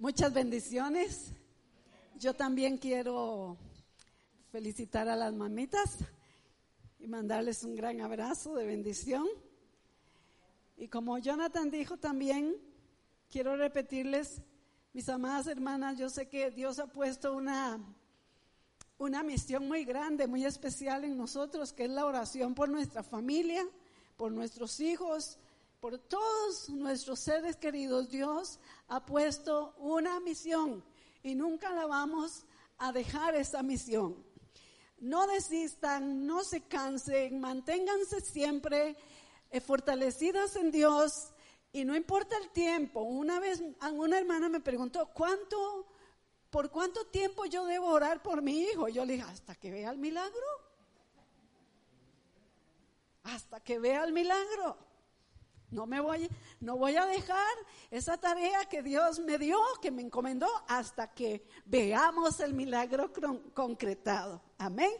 Muchas bendiciones. Yo también quiero felicitar a las mamitas y mandarles un gran abrazo de bendición. Y como Jonathan dijo también, quiero repetirles, mis amadas hermanas, yo sé que Dios ha puesto una, una misión muy grande, muy especial en nosotros, que es la oración por nuestra familia, por nuestros hijos, por todos nuestros seres queridos. Dios ha puesto una misión y nunca la vamos a dejar esa misión. No desistan, no se cansen, manténganse siempre eh, fortalecidas en Dios y no importa el tiempo. Una vez una hermana me preguntó, ¿cuánto, por cuánto tiempo yo debo orar por mi hijo? Yo le dije, hasta que vea el milagro. Hasta que vea el milagro. No me voy, no voy a dejar esa tarea que Dios me dio, que me encomendó, hasta que veamos el milagro concretado. Amén.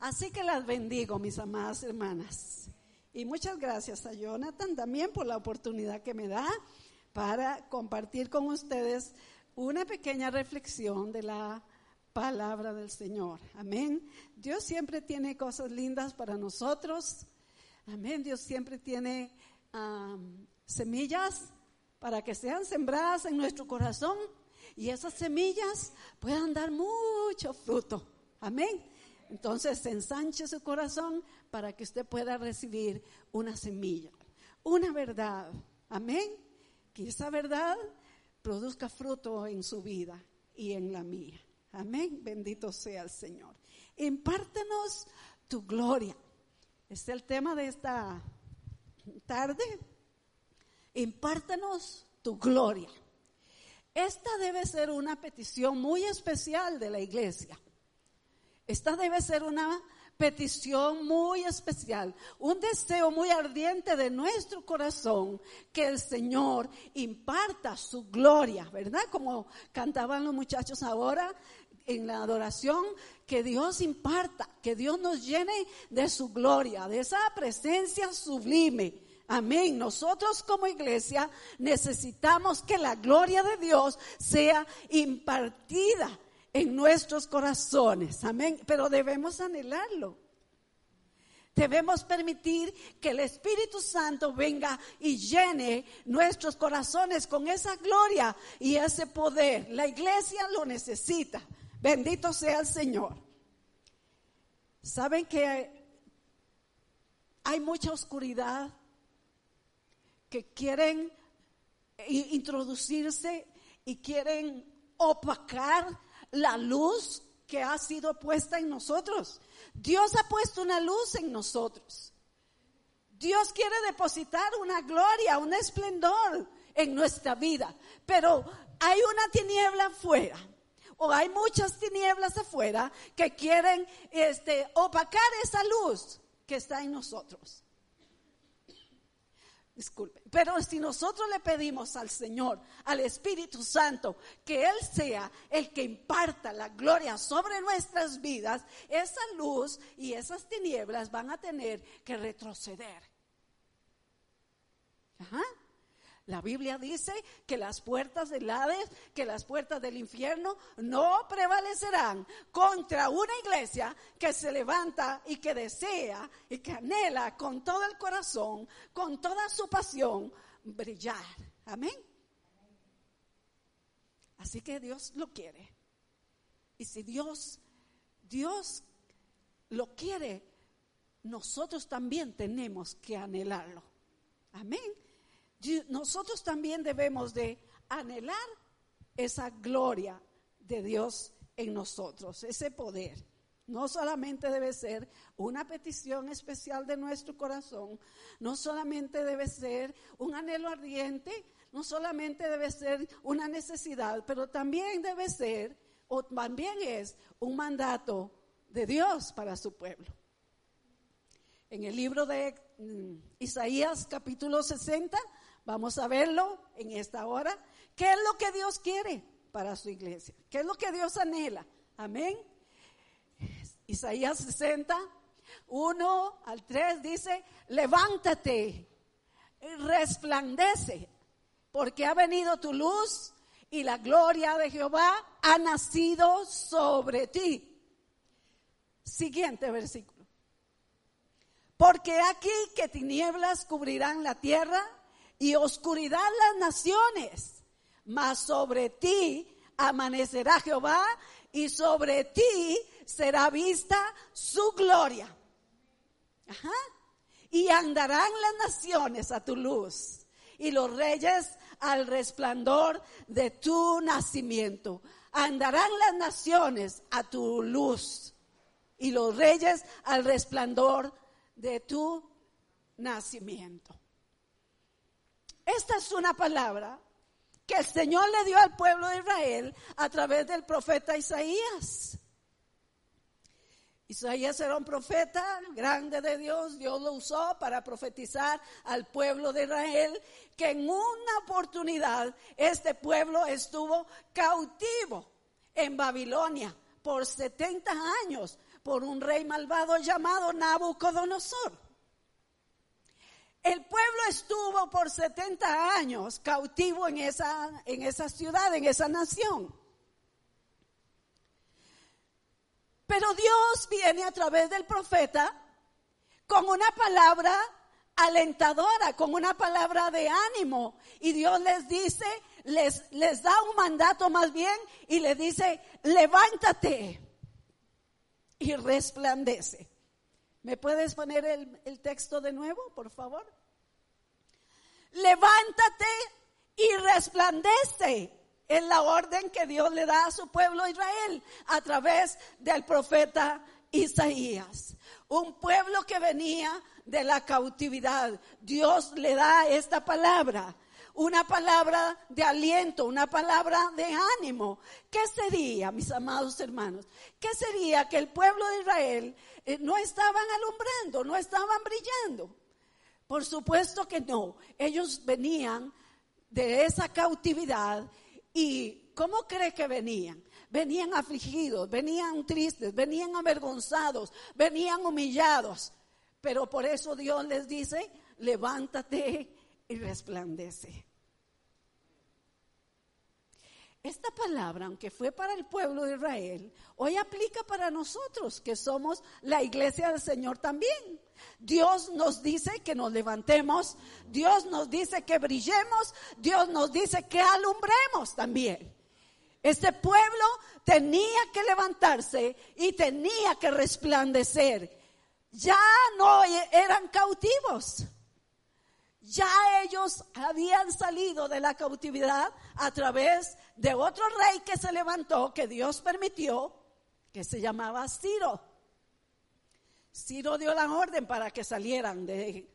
Así que las bendigo, mis amadas hermanas. Y muchas gracias a Jonathan también por la oportunidad que me da para compartir con ustedes una pequeña reflexión de la palabra del Señor. Amén. Dios siempre tiene cosas lindas para nosotros. Amén. Dios siempre tiene semillas para que sean sembradas en nuestro corazón y esas semillas puedan dar mucho fruto. Amén. Entonces ensanche su corazón para que usted pueda recibir una semilla, una verdad. Amén. Que esa verdad produzca fruto en su vida y en la mía. Amén. Bendito sea el Señor. Impártenos tu gloria. Es el tema de esta tarde. Impártanos tu gloria. Esta debe ser una petición muy especial de la iglesia. Esta debe ser una petición muy especial, un deseo muy ardiente de nuestro corazón que el Señor imparta su gloria, ¿verdad? Como cantaban los muchachos ahora, en la adoración, que Dios imparta, que Dios nos llene de su gloria, de esa presencia sublime. Amén. Nosotros como iglesia necesitamos que la gloria de Dios sea impartida en nuestros corazones. Amén. Pero debemos anhelarlo. Debemos permitir que el Espíritu Santo venga y llene nuestros corazones con esa gloria y ese poder. La iglesia lo necesita. Bendito sea el Señor. Saben que hay mucha oscuridad que quieren introducirse y quieren opacar la luz que ha sido puesta en nosotros. Dios ha puesto una luz en nosotros. Dios quiere depositar una gloria, un esplendor en nuestra vida, pero hay una tiniebla afuera o hay muchas tinieblas afuera que quieren este, opacar esa luz que está en nosotros. Disculpe. Pero si nosotros le pedimos al Señor, al Espíritu Santo, que Él sea el que imparta la gloria sobre nuestras vidas, esa luz y esas tinieblas van a tener que retroceder. Ajá. La Biblia dice que las puertas del Hades, que las puertas del infierno no prevalecerán contra una iglesia que se levanta y que desea y que anhela con todo el corazón, con toda su pasión, brillar. Amén. Así que Dios lo quiere. Y si Dios, Dios lo quiere, nosotros también tenemos que anhelarlo. Amén nosotros también debemos de anhelar esa gloria de Dios en nosotros, ese poder. No solamente debe ser una petición especial de nuestro corazón, no solamente debe ser un anhelo ardiente, no solamente debe ser una necesidad, pero también debe ser, o también es, un mandato de Dios para su pueblo. En el libro de mm, Isaías capítulo 60 Vamos a verlo en esta hora. ¿Qué es lo que Dios quiere para su iglesia? ¿Qué es lo que Dios anhela? Amén. Isaías 60, 1 al 3 dice, levántate, resplandece, porque ha venido tu luz y la gloria de Jehová ha nacido sobre ti. Siguiente versículo. Porque aquí que tinieblas cubrirán la tierra y oscuridad las naciones, mas sobre ti amanecerá Jehová y sobre ti será vista su gloria. Ajá. Y andarán las naciones a tu luz y los reyes al resplandor de tu nacimiento. Andarán las naciones a tu luz y los reyes al resplandor de tu nacimiento. Esta es una palabra que el Señor le dio al pueblo de Israel a través del profeta Isaías. Isaías era un profeta grande de Dios, Dios lo usó para profetizar al pueblo de Israel que en una oportunidad este pueblo estuvo cautivo en Babilonia por 70 años por un rey malvado llamado Nabucodonosor. El pueblo estuvo por 70 años cautivo en esa, en esa ciudad, en esa nación. Pero Dios viene a través del profeta con una palabra alentadora, con una palabra de ánimo. Y Dios les dice, les, les da un mandato más bien y les dice, levántate y resplandece. ¿Me puedes poner el, texto de nuevo, por favor? Levántate y resplandece es la orden que Dios le da a su pueblo Israel a través del profeta Isaías. Un pueblo que venía de la cautividad. Dios le da esta palabra, una palabra de aliento, una palabra de ánimo. ¿Qué sería, mis amados hermanos? ¿Qué sería que el pueblo de Israel eh, no estaban alumbrando, no estaban brillando? Por supuesto que no. Ellos venían de esa cautividad ¿Y cómo cree que venían? Venían afligidos, venían tristes, venían avergonzados, venían humillados. Pero por eso Dios les dice, levántate y resplandece. Esta palabra, aunque fue para el pueblo de Israel, hoy aplica para nosotros que somos la iglesia del Señor también. Dios nos dice que nos levantemos, Dios nos dice que brillemos, Dios nos dice que alumbremos también. Este pueblo tenía que levantarse y tenía que resplandecer. Ya no eran cautivos. Ya ellos habían salido de la cautividad a través de otro rey que se levantó, que Dios permitió, que se llamaba Ciro. Ciro dio la orden para que salieran de,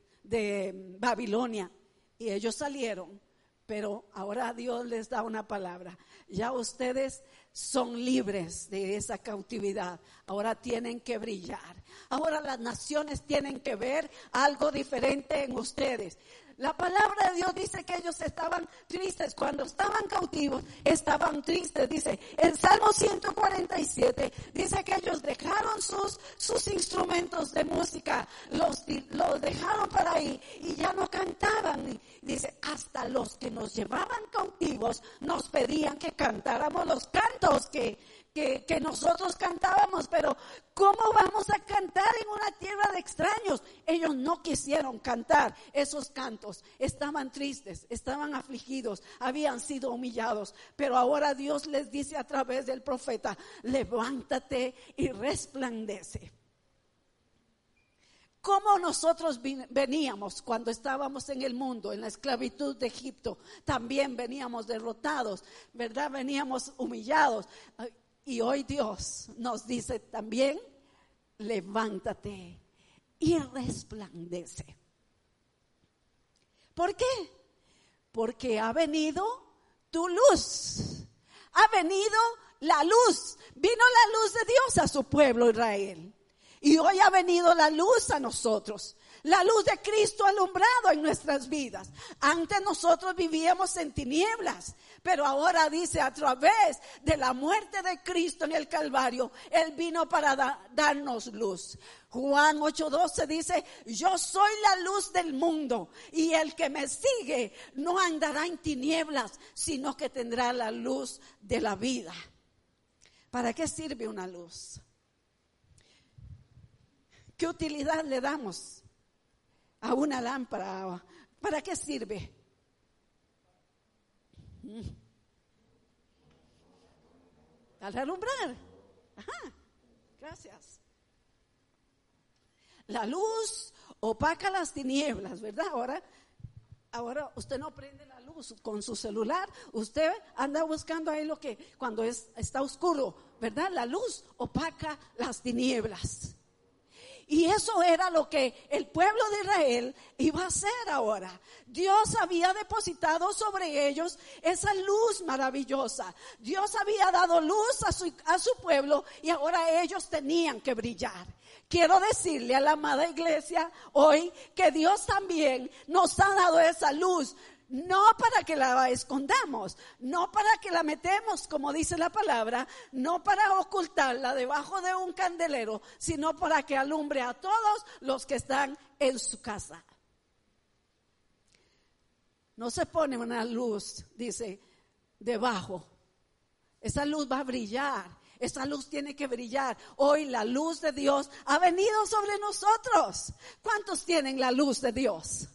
Babilonia y ellos salieron, pero ahora Dios les da una palabra. Ya ustedes son libres de esa cautividad. Ahora tienen que brillar. Ahora las naciones tienen que ver algo diferente en ustedes. La palabra de Dios dice que ellos estaban tristes. Cuando estaban cautivos, estaban tristes. Dice, en Salmo 147, dice que ellos dejaron sus, sus instrumentos de música, los, los dejaron para ahí y ya no cantaban. Dice, hasta los que nos llevaban cautivos nos pedían que cantáramos los cantos que, que, nosotros cantábamos, pero ¿cómo vamos a cantar en una tierra de extraños? Ellos no quisieron cantar esos cantos, estaban tristes, estaban afligidos, habían sido humillados, pero ahora Dios les dice a través del profeta, levántate y resplandece. ¿Cómo nosotros veníamos cuando estábamos en el mundo, en la esclavitud de Egipto? También veníamos derrotados, ¿verdad? Veníamos humillados. Y hoy Dios nos dice también, levántate y resplandece. ¿Por qué? Porque ha venido tu luz. Ha venido la luz. Vino la luz de Dios a su pueblo Israel. Y hoy ha venido la luz a nosotros. La luz de Cristo alumbrado en nuestras vidas. Antes nosotros vivíamos en tinieblas, pero ahora dice a través de la muerte de Cristo en el Calvario, Él vino para darnos luz. Juan 8:12 dice, yo soy la luz del mundo y el que me sigue no andará en tinieblas, sino que tendrá la luz de la vida. ¿Para qué sirve una luz? ¿Qué utilidad le damos a una lámpara? ¿Para qué sirve? Al alumbrar. Ajá. Gracias. La luz opaca las tinieblas, ¿verdad? Ahora, ahora usted no prende la luz con su celular, usted anda buscando ahí lo que cuando es, está oscuro, ¿verdad? La luz opaca las tinieblas. Y eso era lo que el pueblo de Israel iba a hacer ahora. Dios había depositado sobre ellos esa luz maravillosa. Dios había dado luz a su, a su pueblo y ahora ellos tenían que brillar. Quiero decirle a la amada iglesia hoy que Dios también nos ha dado esa luz, no para que la escondamos, no para que la metemos, como dice la palabra, no para ocultarla debajo de un candelero, sino para que alumbre a todos los que están en su casa. No se pone una luz, dice, debajo. Esa luz va a brillar. Esa luz tiene que brillar. Hoy la luz de Dios ha venido sobre nosotros. ¿Cuántos tienen la luz de Dios?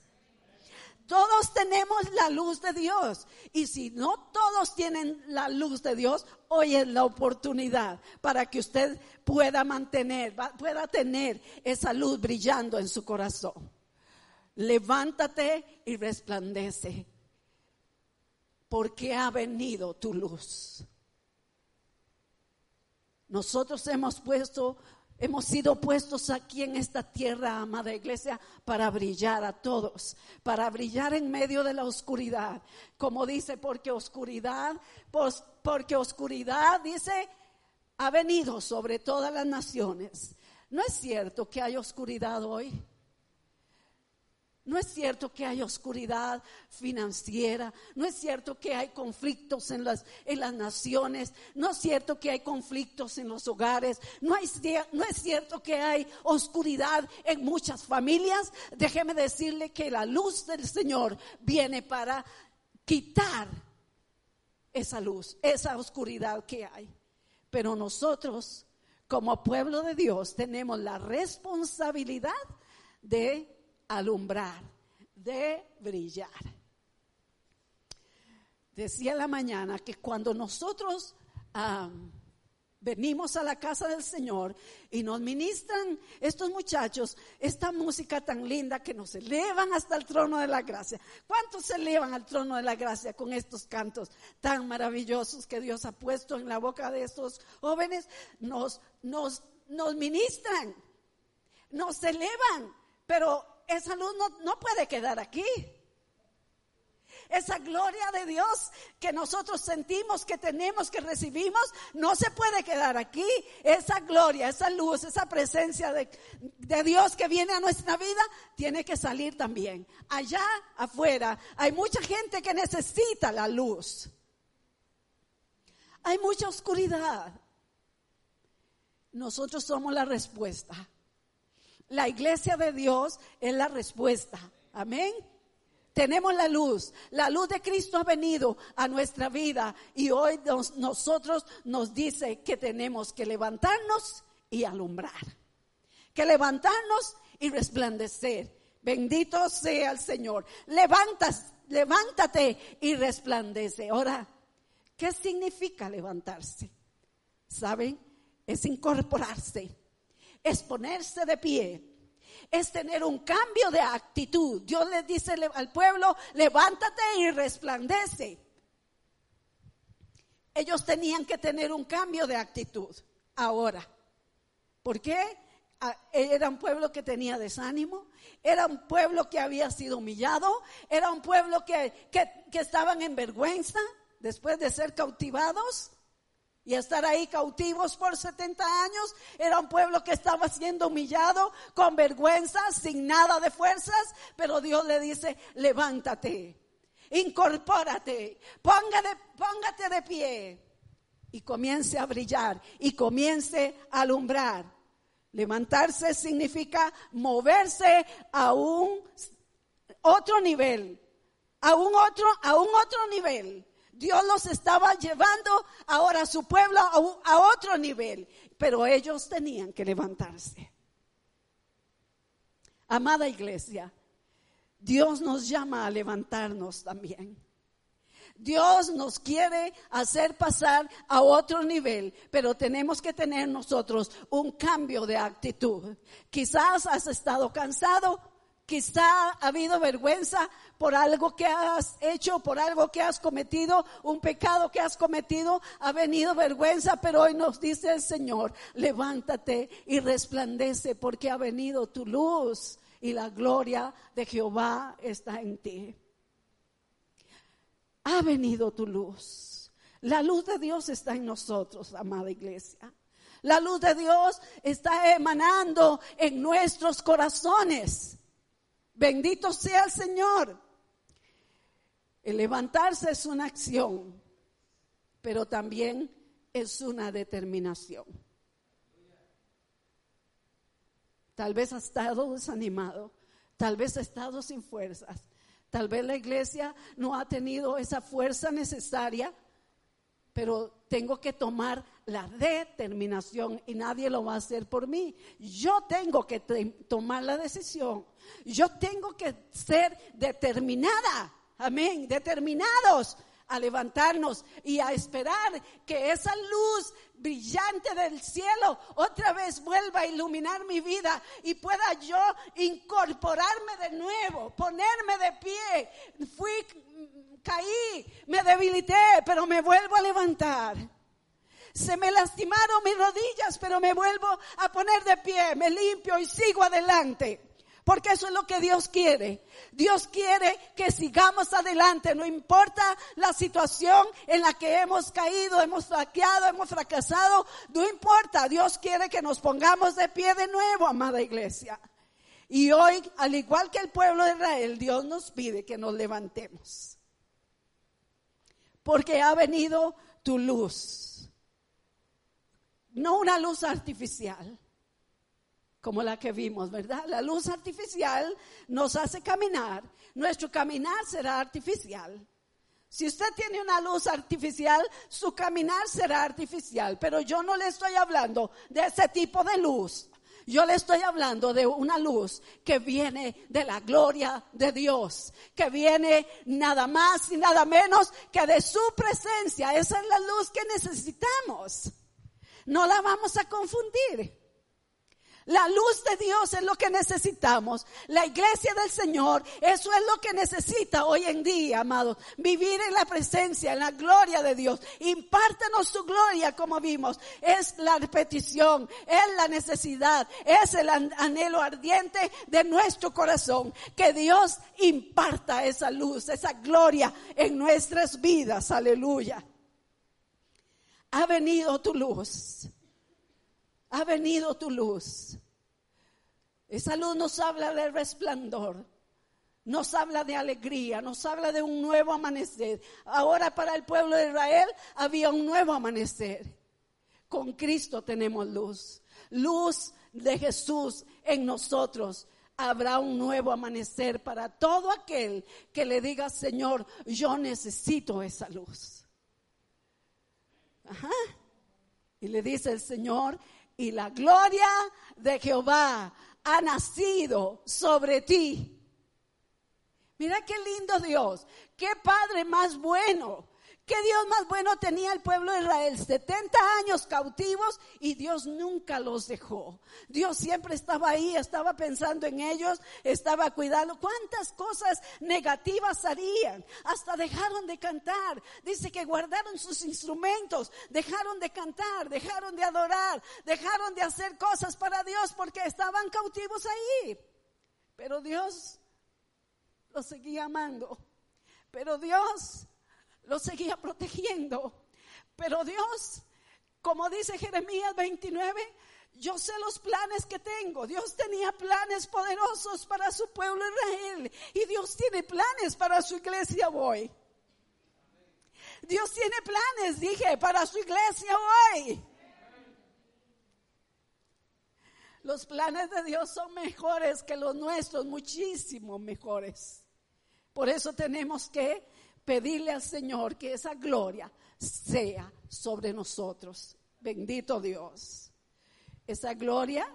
Todos tenemos la luz de Dios. Y si no todos tienen la luz de Dios, hoy es la oportunidad para que usted pueda mantener, pueda tener esa luz brillando en su corazón. Levántate y resplandece, porque ha venido tu luz. Nosotros hemos puesto Hemos sido puestos aquí en esta tierra, amada iglesia, para brillar a todos, para brillar en medio de la oscuridad. Como dice, porque oscuridad, pues, porque oscuridad, dice, ha venido sobre todas las naciones. ¿No es cierto que hay oscuridad hoy? No es cierto que hay oscuridad financiera, no es cierto que hay conflictos en las, en las naciones, no es cierto que hay conflictos en los hogares, no, no es cierto que hay oscuridad en muchas familias. Déjeme decirle que la luz del Señor viene para quitar esa luz, esa oscuridad que hay. Pero nosotros, como pueblo de Dios, tenemos la responsabilidad de alumbrar, de brillar. Decía la mañana que cuando nosotros venimos a la casa del Señor y nos ministran estos muchachos esta música tan linda que nos elevan hasta el trono de la gracia. ¿Cuántos se elevan al trono de la gracia con estos cantos tan maravillosos que Dios ha puesto en la boca de estos jóvenes? Nos, nos, nos ministran, nos elevan, pero esa luz no, puede quedar aquí. Esa gloria de Dios que nosotros sentimos, que tenemos, que recibimos, no se puede quedar aquí. Esa gloria, esa luz, esa presencia de, de, Dios que viene a nuestra vida, tiene que salir también. Allá afuera hay mucha gente que necesita la luz. Hay mucha oscuridad. Nosotros somos la respuesta. La iglesia de Dios es la respuesta. Amén. Tenemos la luz. La luz de Cristo ha venido a nuestra vida y hoy nosotros nos dice que tenemos que levantarnos y alumbrar. Que levantarnos y resplandecer. Bendito sea el Señor. Levantas, levántate y resplandece. Ahora, ¿qué significa levantarse? ¿Saben? Es incorporarse es ponerse de pie, es tener un cambio de actitud. Dios le dice al pueblo, levántate y resplandece. Ellos tenían que tener un cambio de actitud ahora. ¿Por qué? Ah, era un pueblo que tenía desánimo, era un pueblo que había sido humillado, era un pueblo que, que, que estaban en vergüenza después de ser cautivados y estar ahí cautivos por 70 años. Era un pueblo que estaba siendo humillado, con vergüenza, sin nada de fuerzas, pero Dios le dice, levántate, incorpórate, póngate, póngate de pie y comience a brillar y comience a alumbrar. Levantarse significa moverse a un otro nivel, a un otro, a un otro nivel. Dios los estaba llevando ahora a su pueblo a, otro nivel, pero ellos tenían que levantarse. Amada iglesia, Dios nos llama a levantarnos también. Dios nos quiere hacer pasar a otro nivel, pero tenemos que tener nosotros un cambio de actitud. Quizás has estado cansado, quizá ha habido vergüenza por algo que has hecho, por algo que has cometido, un pecado que has cometido, ha venido vergüenza, pero hoy nos dice el Señor, levántate y resplandece porque ha venido tu luz y la gloria de Jehová está en ti. Ha venido tu luz. La luz de Dios está en nosotros, amada iglesia. La luz de Dios está emanando en nuestros corazones. Bendito sea el Señor. El levantarse es una acción, pero también es una determinación. Tal vez ha estado desanimado, tal vez ha estado sin fuerzas, tal vez la iglesia no ha tenido esa fuerza necesaria, pero tengo que tomar la determinación y nadie lo va a hacer por mí. Yo tengo que tomar la decisión. Yo tengo que ser determinada. Amén. Determinados a levantarnos y a esperar que esa luz brillante del cielo otra vez vuelva a iluminar mi vida y pueda yo incorporarme de nuevo, ponerme de pie. Fui, caí, me debilité, pero me vuelvo a levantar. Se me lastimaron mis rodillas, pero me vuelvo a poner de pie, me limpio y sigo adelante. Porque eso es lo que Dios quiere. Dios quiere que sigamos adelante, no importa la situación en la que hemos caído, hemos flaqueado, hemos fracasado, no importa. Dios quiere que nos pongamos de pie de nuevo, amada iglesia. Y hoy, al igual que el pueblo de Israel, Dios nos pide que nos levantemos. Porque ha venido tu luz. No una luz artificial como la que vimos, ¿verdad? La luz artificial nos hace caminar, nuestro caminar será artificial. Si usted tiene una luz artificial, su caminar será artificial, pero yo no le estoy hablando de ese tipo de luz. Yo le estoy hablando de una luz que viene de la gloria de Dios, que viene nada más y nada menos que de su presencia. Esa es la luz que necesitamos. No la vamos a confundir. La luz de Dios es lo que necesitamos. La iglesia del Señor, eso es lo que necesita hoy en día, amados. Vivir en la presencia, en la gloria de Dios. Impártanos su gloria, como vimos. Es la repetición, es la necesidad, es el anhelo ardiente de nuestro corazón. Que Dios imparta esa luz, esa gloria en nuestras vidas. Aleluya. Ha venido tu luz ha venido tu luz. Esa luz nos habla del resplandor, nos habla de alegría, nos habla de un nuevo amanecer. Ahora para el pueblo de Israel había un nuevo amanecer. Con Cristo tenemos luz, luz de Jesús en nosotros. Habrá un nuevo amanecer para todo aquel que le diga, Señor, yo necesito esa luz. Ajá. Y le dice el Señor, y la gloria de Jehová ha nacido sobre ti. Mira qué lindo Dios, qué Padre más bueno. ¿Qué Dios más bueno tenía el pueblo de Israel? 70 años cautivos y Dios nunca los dejó. Dios siempre estaba ahí, estaba pensando en ellos, estaba cuidando. ¿Cuántas cosas negativas harían? Hasta dejaron de cantar. Dice que guardaron sus instrumentos, dejaron de cantar, dejaron de adorar, dejaron de hacer cosas para Dios porque estaban cautivos ahí. Pero Dios los seguía amando. Pero Dios lo seguía protegiendo. Pero Dios, como dice Jeremías 29, yo sé los planes que tengo. Dios tenía planes poderosos para su pueblo Israel. Y Dios tiene planes para su iglesia hoy. Dios tiene planes, dije, para su iglesia hoy. Los planes de Dios son mejores que los nuestros, muchísimo mejores. Por eso tenemos que pedirle al Señor que esa gloria sea sobre nosotros. Bendito Dios. Esa gloria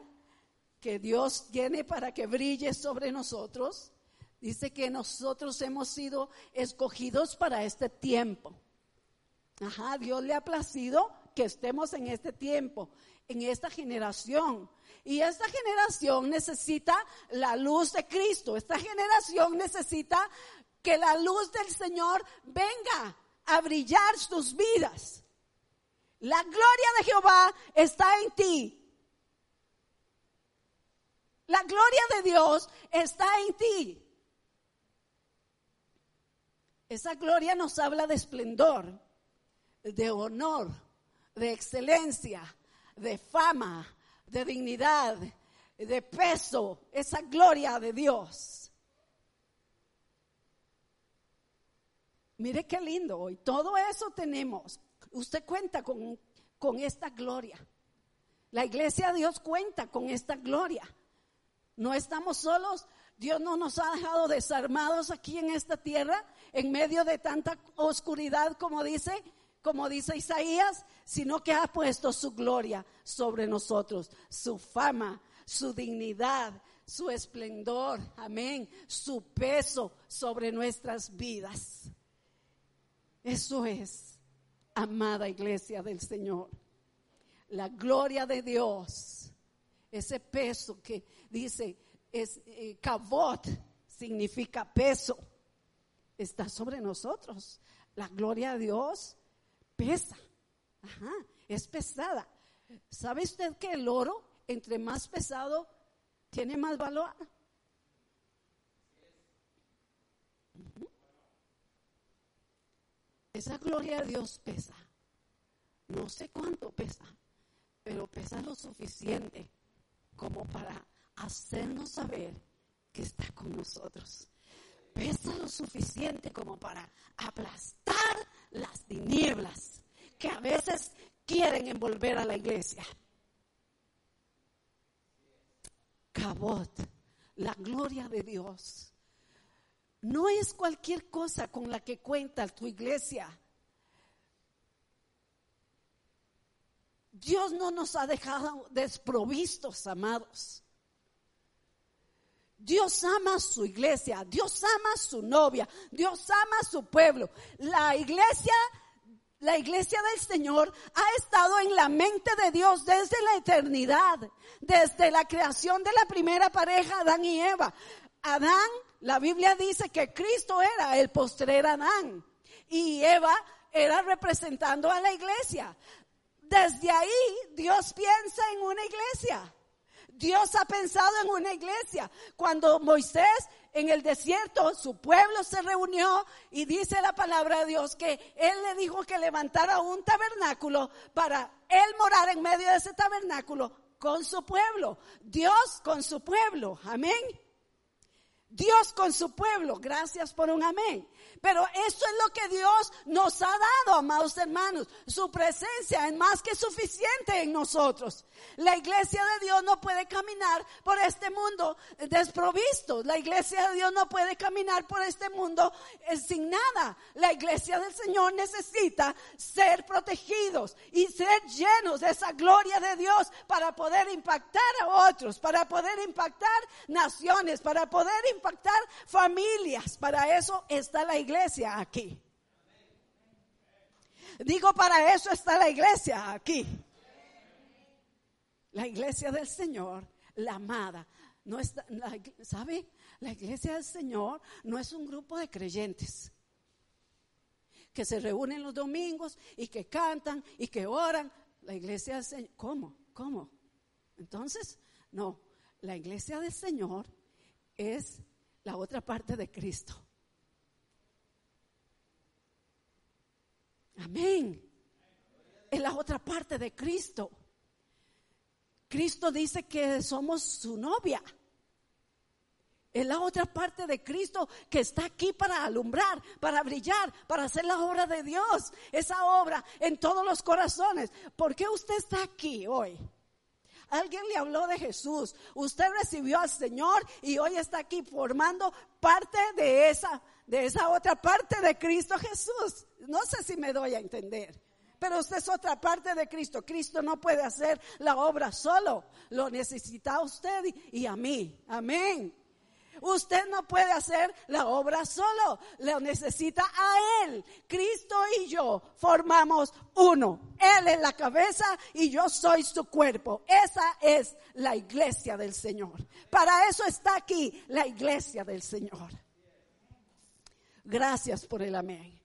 que Dios tiene para que brille sobre nosotros. Dice que nosotros hemos sido escogidos para este tiempo. Ajá, Dios le ha placido que estemos en este tiempo, en esta generación. Y esta generación necesita la luz de Cristo. Esta generación necesita que la luz del Señor venga a brillar sus vidas. La gloria de Jehová está en ti. La gloria de Dios está en ti. Esa gloria nos habla de esplendor, de honor, de excelencia, de fama, de dignidad, de peso. Esa gloria de Dios. Mire qué lindo hoy. Todo eso tenemos. Usted cuenta con, con esta gloria. La iglesia de Dios cuenta con esta gloria. No estamos solos. Dios no nos ha dejado desarmados aquí en esta tierra, en medio de tanta oscuridad, como dice, como dice Isaías, sino que ha puesto su gloria sobre nosotros, su fama, su dignidad, su esplendor, amén, su peso sobre nuestras vidas. Eso es, amada iglesia del Señor. La gloria de Dios, ese peso que dice, es eh, significa peso, está sobre nosotros. La gloria de Dios pesa, ajá, es pesada. ¿Sabe usted que el oro, entre más pesado, tiene más valor? Esa gloria de Dios pesa. No sé cuánto pesa, pero pesa lo suficiente como para hacernos saber que está con nosotros. Pesa lo suficiente como para aplastar las tinieblas que a veces quieren envolver a la iglesia. Cabot, la gloria de Dios no es cualquier cosa con la que cuenta tu iglesia. Dios no nos ha dejado desprovistos, amados. Dios ama a su iglesia, Dios ama a su novia, Dios ama a su pueblo. La iglesia, la iglesia del Señor ha estado en la mente de Dios desde la eternidad, desde la creación de la primera pareja, Adán y Eva. Adán la Biblia dice que Cristo era el postrer Adán y Eva era representando a la iglesia. Desde ahí Dios piensa en una iglesia. Dios ha pensado en una iglesia. Cuando Moisés en el desierto, su pueblo se reunió y dice la palabra de Dios que él le dijo que levantara un tabernáculo para él morar en medio de ese tabernáculo con su pueblo. Dios con su pueblo. Amén. Dios con su pueblo. Gracias por un amén. Pero eso es lo que Dios nos ha dado, amados hermanos. Su presencia es más que suficiente en nosotros. La iglesia de Dios no puede caminar por este mundo desprovisto. La iglesia de Dios no puede caminar por este mundo eh, sin nada. La iglesia del Señor necesita ser protegidos y ser llenos de esa gloria de Dios para poder impactar a otros, para poder impactar naciones, para poder impactar familias. Para eso está la iglesia iglesia aquí. Digo, para eso está la iglesia aquí. La iglesia del Señor, la amada. No está, ¿Sabe? La iglesia del Señor no es un grupo de creyentes que se reúnen los domingos y que cantan y que oran. La iglesia del Señor, ¿cómo? ¿Cómo? Entonces, no, la iglesia del Señor es la otra parte de Cristo. Amén. Es la otra parte de Cristo. Cristo dice que somos su novia. Es la otra parte de Cristo que está aquí para alumbrar, para brillar, para hacer la obra de Dios. Esa obra en todos los corazones. ¿Por qué usted está aquí hoy? Alguien le habló de Jesús. Usted recibió al Señor y hoy está aquí formando parte de esa, de esa otra parte de Cristo Jesús. No sé si me doy a entender. Pero usted es otra parte de Cristo. Cristo no puede hacer la obra solo. Lo necesita a usted y a mí. Amén. Usted no puede hacer la obra solo, lo necesita a Él. Cristo y yo formamos uno. Él es la cabeza y yo soy su cuerpo. Esa es la iglesia del Señor. Para eso está aquí la iglesia del Señor. Gracias por el amén.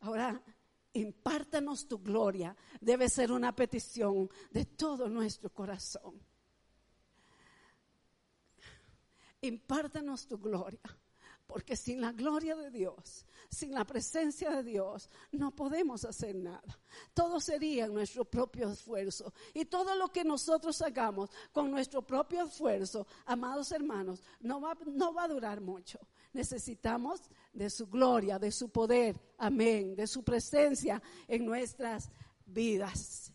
Ahora, impártanos tu gloria. Debe ser una petición de todo nuestro corazón. Impártanos tu gloria. Porque sin la gloria de Dios, sin la presencia de Dios, no podemos hacer nada. Todo sería nuestro propio esfuerzo. Y todo lo que nosotros hagamos con nuestro propio esfuerzo, amados hermanos, no va, no va a durar mucho. Necesitamos de su gloria, de su poder, amén, de su presencia en nuestras vidas.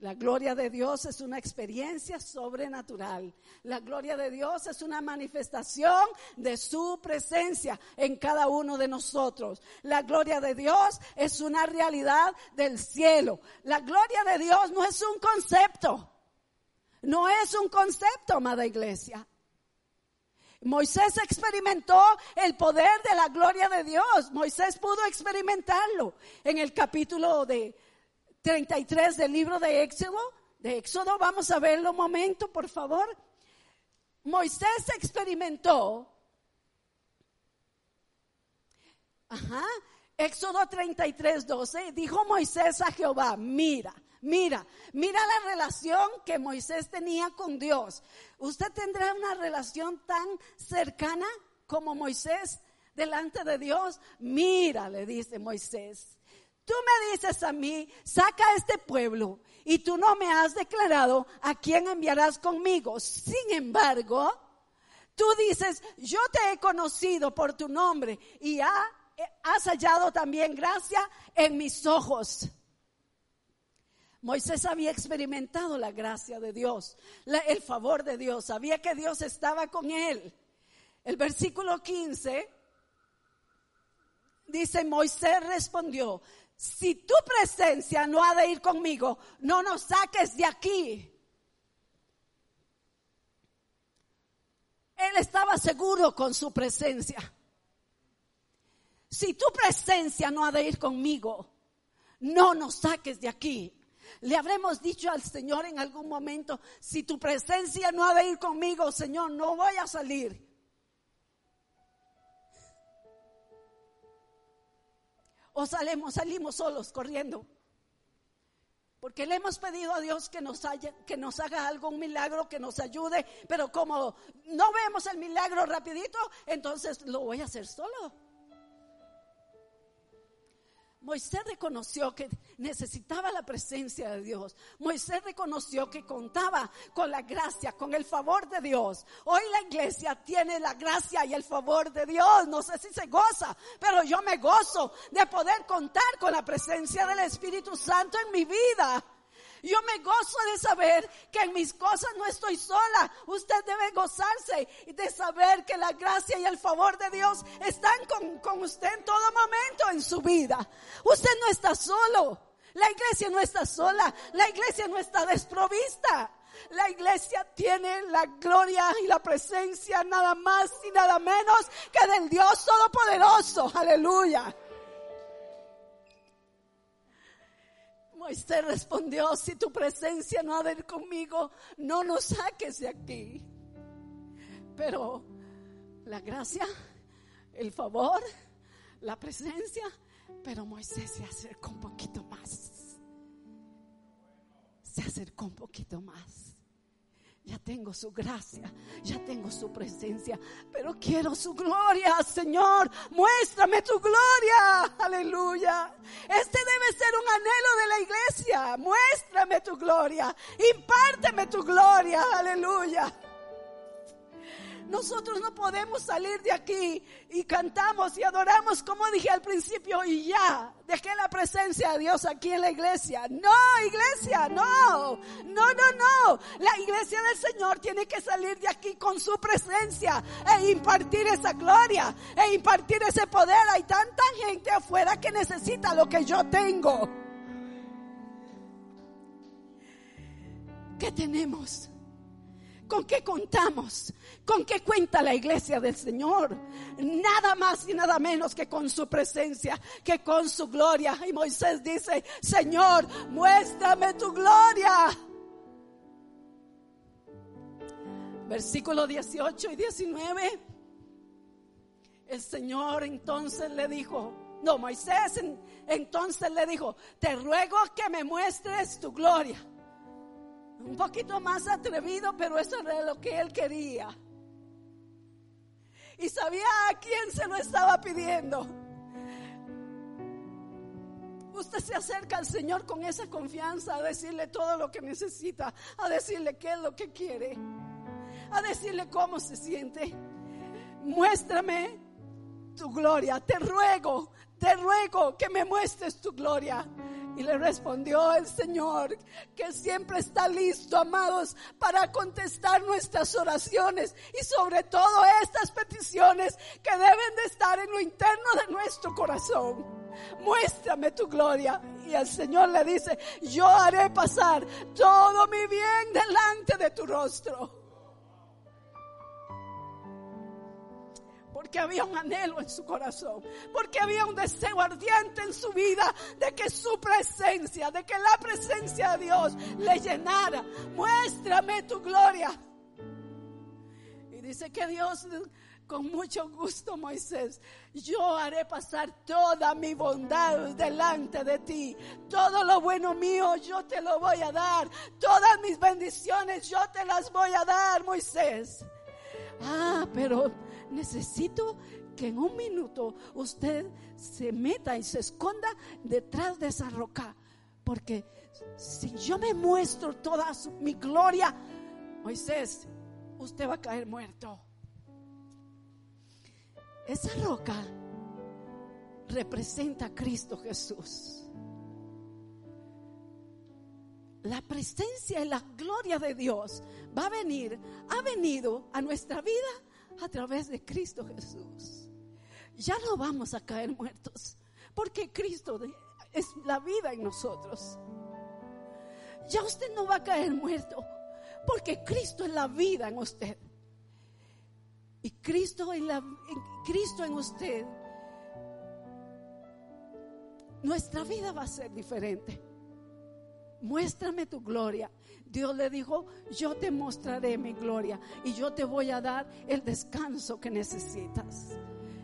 La gloria de Dios es una experiencia sobrenatural. La gloria de Dios es una manifestación de su presencia en cada uno de nosotros. La gloria de Dios es una realidad del cielo. La gloria de Dios no es un concepto. No es un concepto, amada iglesia. Moisés experimentó el poder de la gloria de Dios. Moisés pudo experimentarlo en el capítulo de 33 del libro de Éxodo. De Éxodo, vamos a verlo un momento, por favor. Moisés experimentó. Ajá. Éxodo 33, 12. Dijo Moisés a Jehová: Mira, mira, mira la relación que Moisés tenía con Dios. ¿Usted tendrá una relación tan cercana como Moisés delante de Dios? Mira, le dice Moisés. Tú me dices a mí, saca a este pueblo y tú no me has declarado a quién enviarás conmigo. Sin embargo, tú dices, yo te he conocido por tu nombre y has hallado también gracia en mis ojos. Moisés había experimentado la gracia de Dios, el favor de Dios, sabía que Dios estaba con él. El versículo 15 dice, Moisés respondió, si tu presencia no ha de ir conmigo, no nos saques de aquí. Él estaba seguro con su presencia. Si tu presencia no ha de ir conmigo, no nos saques de aquí. Le habremos dicho al Señor en algún momento, si tu presencia no ha de ir conmigo, Señor, no voy a salir. O salimos, salimos solos corriendo. Porque le hemos pedido a Dios que nos, haya, que nos haga algo, un milagro, que nos ayude, pero como no vemos el milagro rapidito, entonces lo voy a hacer solo. Moisés reconoció que necesitaba la presencia de Dios. Moisés reconoció que contaba con la gracia, con el favor de Dios. Hoy la iglesia tiene la gracia y el favor de Dios. No sé si se goza, pero yo me gozo de poder contar con la presencia del Espíritu Santo en mi vida. Yo me gozo de saber que en mis cosas no estoy sola. Usted debe gozarse de saber que la gracia y el favor de Dios están con, con usted en todo momento en su vida. Usted no está solo. La iglesia no está sola. La iglesia no está desprovista. La iglesia tiene la gloria y la presencia nada más y nada menos que del Dios Todopoderoso. Aleluya. Moisés respondió, si tu presencia no ha de ir conmigo, no nos saques de aquí. Pero la gracia, el favor, la presencia, pero Moisés se acercó un poquito más. Se acercó un poquito más. Ya tengo su gracia, ya tengo su presencia, pero quiero su gloria, Señor. Muéstrame tu gloria. Aleluya. Este debe ser un anhelo de la iglesia. Muéstrame tu gloria. Impárteme tu gloria. Aleluya. Nosotros no podemos salir de aquí y cantamos y adoramos como dije al principio y ya, dejé la presencia de Dios aquí en la iglesia. No, iglesia, no, no, no, La iglesia del Señor tiene que salir de aquí con su presencia e impartir esa gloria, e impartir ese poder. Hay tanta gente afuera que necesita lo que yo tengo. ¿Qué tenemos? ¿Con qué contamos? ¿Con qué cuenta la iglesia del Señor? Nada más y nada menos que con su presencia, que con su gloria. Y Moisés dice, Señor, muéstrame tu gloria. Versículo 18 y 19. El Señor entonces le dijo, no, Moisés entonces le dijo, te ruego que me muestres tu gloria. Un poquito más atrevido, pero eso era lo que él quería. Y sabía a quién se lo estaba pidiendo. Usted se acerca al Señor con esa confianza a decirle todo lo que necesita, a decirle qué es lo que quiere, a decirle cómo se siente. Muéstrame tu gloria, te ruego, te ruego que me muestres tu gloria. Y le respondió el Señor que siempre está listo, amados, para contestar nuestras oraciones y sobre todo estas peticiones que deben de estar en lo interno de nuestro corazón. Muéstrame tu gloria. Y el Señor le dice, yo haré pasar todo mi bien delante de tu rostro. Porque había un anhelo en su corazón, porque había un deseo ardiente en su vida de que su presencia, de que la presencia de Dios le llenara. Muéstrame tu gloria. Y dice que Dios con mucho gusto, Moisés, yo haré pasar toda mi bondad delante de ti. Todo lo bueno mío yo te lo voy a dar. Todas mis bendiciones yo te las voy a dar, Moisés. Ah, pero necesito que en un minuto usted se meta y se esconda detrás de esa roca. Porque si yo me muestro toda mi gloria, Moisés, usted va a caer muerto. Esa roca representa a Cristo Jesús. La presencia y la gloria de Dios va a venir, ha venido a nuestra vida a través de Cristo Jesús. Ya no vamos a caer muertos, porque Cristo es la vida en nosotros. Ya usted no va a caer muerto, porque Cristo es la vida en usted. Y Cristo en, la, Cristo en usted, nuestra vida va a ser diferente. Muéstrame tu gloria. Dios le dijo, yo te mostraré mi gloria y yo te voy a dar el descanso que necesitas.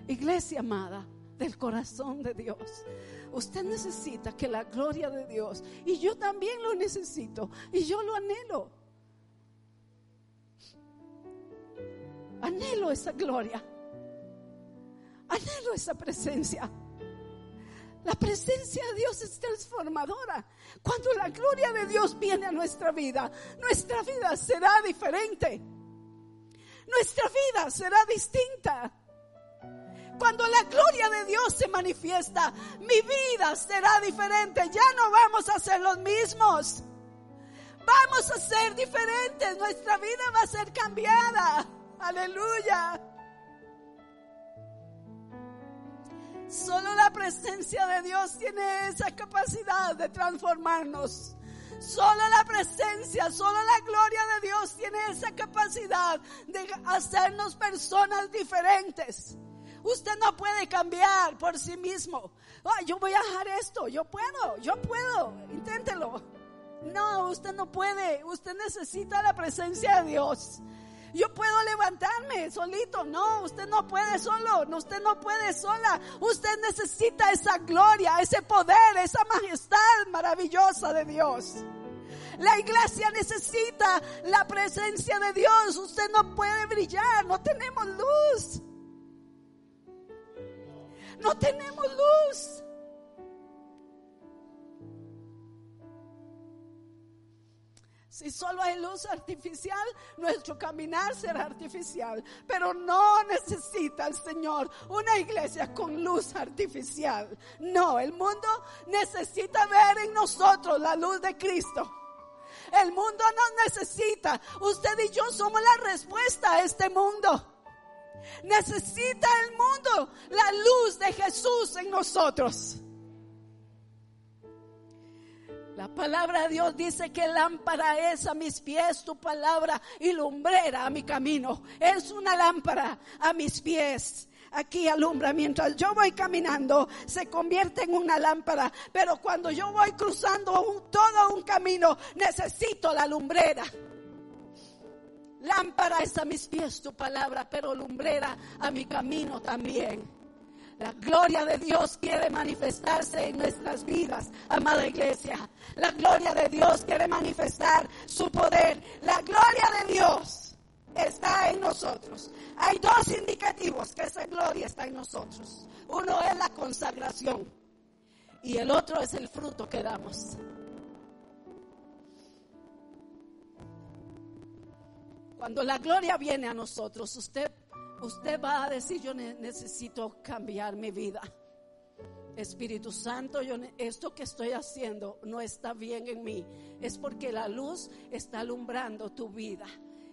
Iglesia amada del corazón de Dios. Usted necesita que la gloria de Dios, y yo también lo necesito, y yo lo anhelo. Anhelo esa gloria. Anhelo esa presencia. La presencia de Dios es transformadora. Cuando la gloria de Dios viene a nuestra vida, nuestra vida será diferente. Nuestra vida será distinta. Cuando la gloria de Dios se manifiesta, mi vida será diferente. Ya no vamos a ser los mismos. Vamos a ser diferentes. Nuestra vida va a ser cambiada. Aleluya. Solo la presencia de Dios tiene esa capacidad de transformarnos. Solo la presencia, solo la gloria de Dios tiene esa capacidad de hacernos personas diferentes. Usted no puede cambiar por sí mismo. yo voy a dejar esto, yo puedo, yo puedo, inténtelo. No, usted no puede, usted necesita la presencia de Dios. Yo puedo levantarme solito. No, usted no puede solo. Usted no puede sola. Usted necesita esa gloria, ese poder, esa majestad maravillosa de Dios. La iglesia necesita la presencia de Dios. Usted no puede brillar. No tenemos luz. No tenemos luz. Si solo hay luz artificial, nuestro caminar será artificial. Pero no necesita el Señor una iglesia con luz artificial. No, el mundo necesita ver en nosotros la luz de Cristo. El mundo nos necesita. Usted y yo somos la respuesta a este mundo. Necesita el mundo la luz de Jesús en nosotros. La palabra de Dios dice que lámpara es a mis pies tu palabra y lumbrera a mi camino. Es una lámpara a mis pies. Aquí alumbra mientras yo voy caminando, se convierte en una lámpara. Pero cuando yo voy cruzando todo un camino, necesito la lumbrera. Lámpara es a mis pies tu palabra, pero lumbrera a mi camino también. La gloria de Dios quiere manifestarse en nuestras vidas, amada iglesia. La gloria de Dios quiere manifestar su poder. La gloria de Dios está en nosotros. Hay dos indicativos que esa gloria está en nosotros. Uno es la consagración y el otro es el fruto que damos. Cuando la gloria viene a nosotros, usted usted va a decir, yo necesito cambiar mi vida. Espíritu Santo, yo, esto que estoy haciendo no está bien en mí. Es porque la luz está alumbrando tu vida.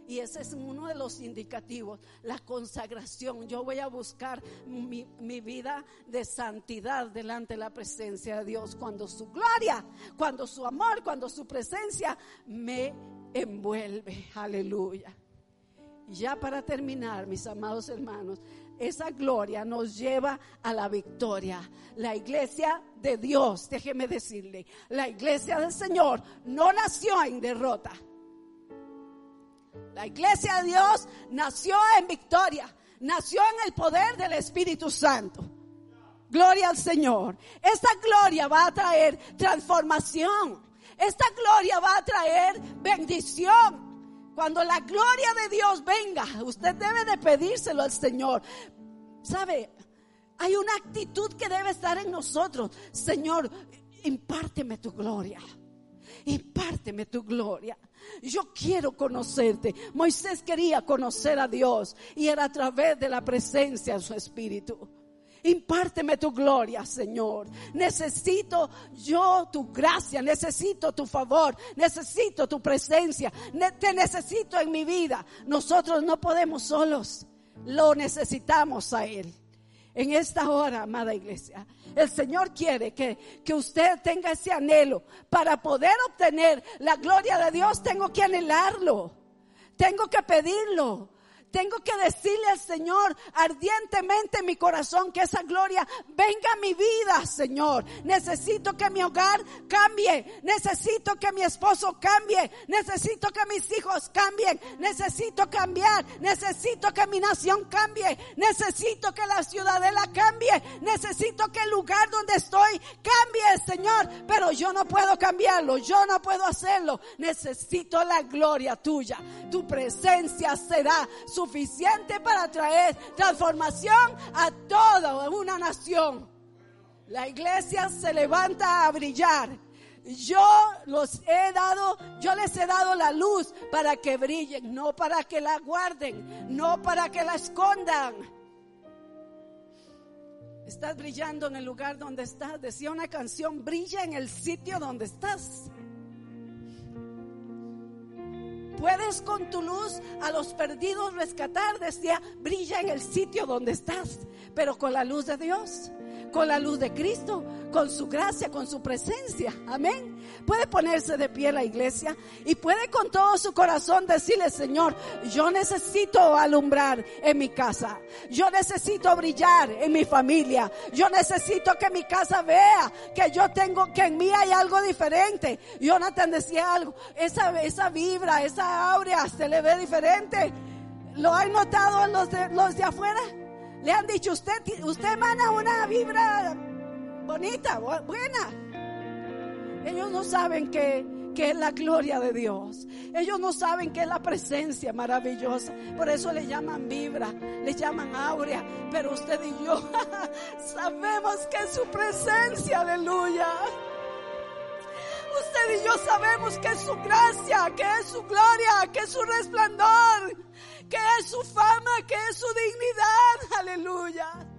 Y ese es uno de los indicativos, la consagración. Yo voy a buscar mi, mi, vida de santidad delante de la presencia de Dios. Cuando su gloria, cuando su amor, cuando su presencia me envuelve. Aleluya. Ya para terminar, mis amados hermanos, esa gloria nos lleva a la victoria. La iglesia de Dios, déjeme decirle, la iglesia del Señor no nació en derrota. La iglesia de Dios nació en victoria, nació en el poder del Espíritu Santo. Gloria al Señor. Esta gloria va a traer transformación. Esta gloria va a traer bendición. Cuando la gloria de Dios venga, usted debe de pedírselo al Señor. ¿Sabe? Hay una actitud que debe estar en nosotros. Señor, impárteme tu gloria. Impárteme tu gloria. Yo quiero conocerte. Moisés quería conocer a Dios y era a través de la presencia de su espíritu. Impárteme tu gloria, Señor. Necesito yo tu gracia, necesito tu favor, necesito tu presencia, te necesito en mi vida. Nosotros no podemos solos, lo necesitamos a Él. En esta hora, amada iglesia, el Señor quiere que, que usted tenga ese anhelo. Para poder obtener la gloria de Dios, tengo que anhelarlo. Tengo que pedirlo. Tengo que decirle al Señor ardientemente en mi corazón que esa gloria venga a mi vida, Señor. Necesito que mi hogar cambie. Necesito que mi esposo cambie. Necesito que mis hijos cambien. Necesito cambiar. Necesito que mi nación cambie. Necesito que la ciudadela cambie. Necesito que el lugar donde estoy cambie, Señor. Pero yo no puedo cambiarlo. Yo no puedo hacerlo. Necesito la gloria tuya. Tu presencia será suficiente para traer transformación a toda una nación. La iglesia se levanta a brillar. Yo los he dado, yo les he dado la luz para que brillen, no para que la guarden, no para que la escondan. Estás brillando en el lugar donde estás. Decía una canción, brilla en el sitio donde estás. Puedes con tu luz a los perdidos rescatar, decía, brilla en el sitio donde estás, pero con la luz de Dios con la luz de Cristo, con su gracia, con su presencia. Amén. Puede ponerse de pie la iglesia y puede con todo su corazón decirle, Señor, yo necesito alumbrar en mi casa. Yo necesito brillar en mi familia. Yo necesito que mi casa vea que yo tengo, que en mí hay algo diferente. Jonathan decía algo, esa, esa vibra, esa aurea se le ve diferente. ¿Lo hay notado los los de afuera? Le han dicho, usted, usted emana una vibra bonita, buena. Ellos no saben que, que es la gloria de Dios. Ellos no saben que es la presencia maravillosa. Por eso le llaman vibra, le llaman áurea. Pero usted y yo sabemos que es su presencia, aleluya. Usted y yo sabemos que es su gracia, que es su gloria, que es su resplandor, que es su fama, que es su dignidad. Aleluya.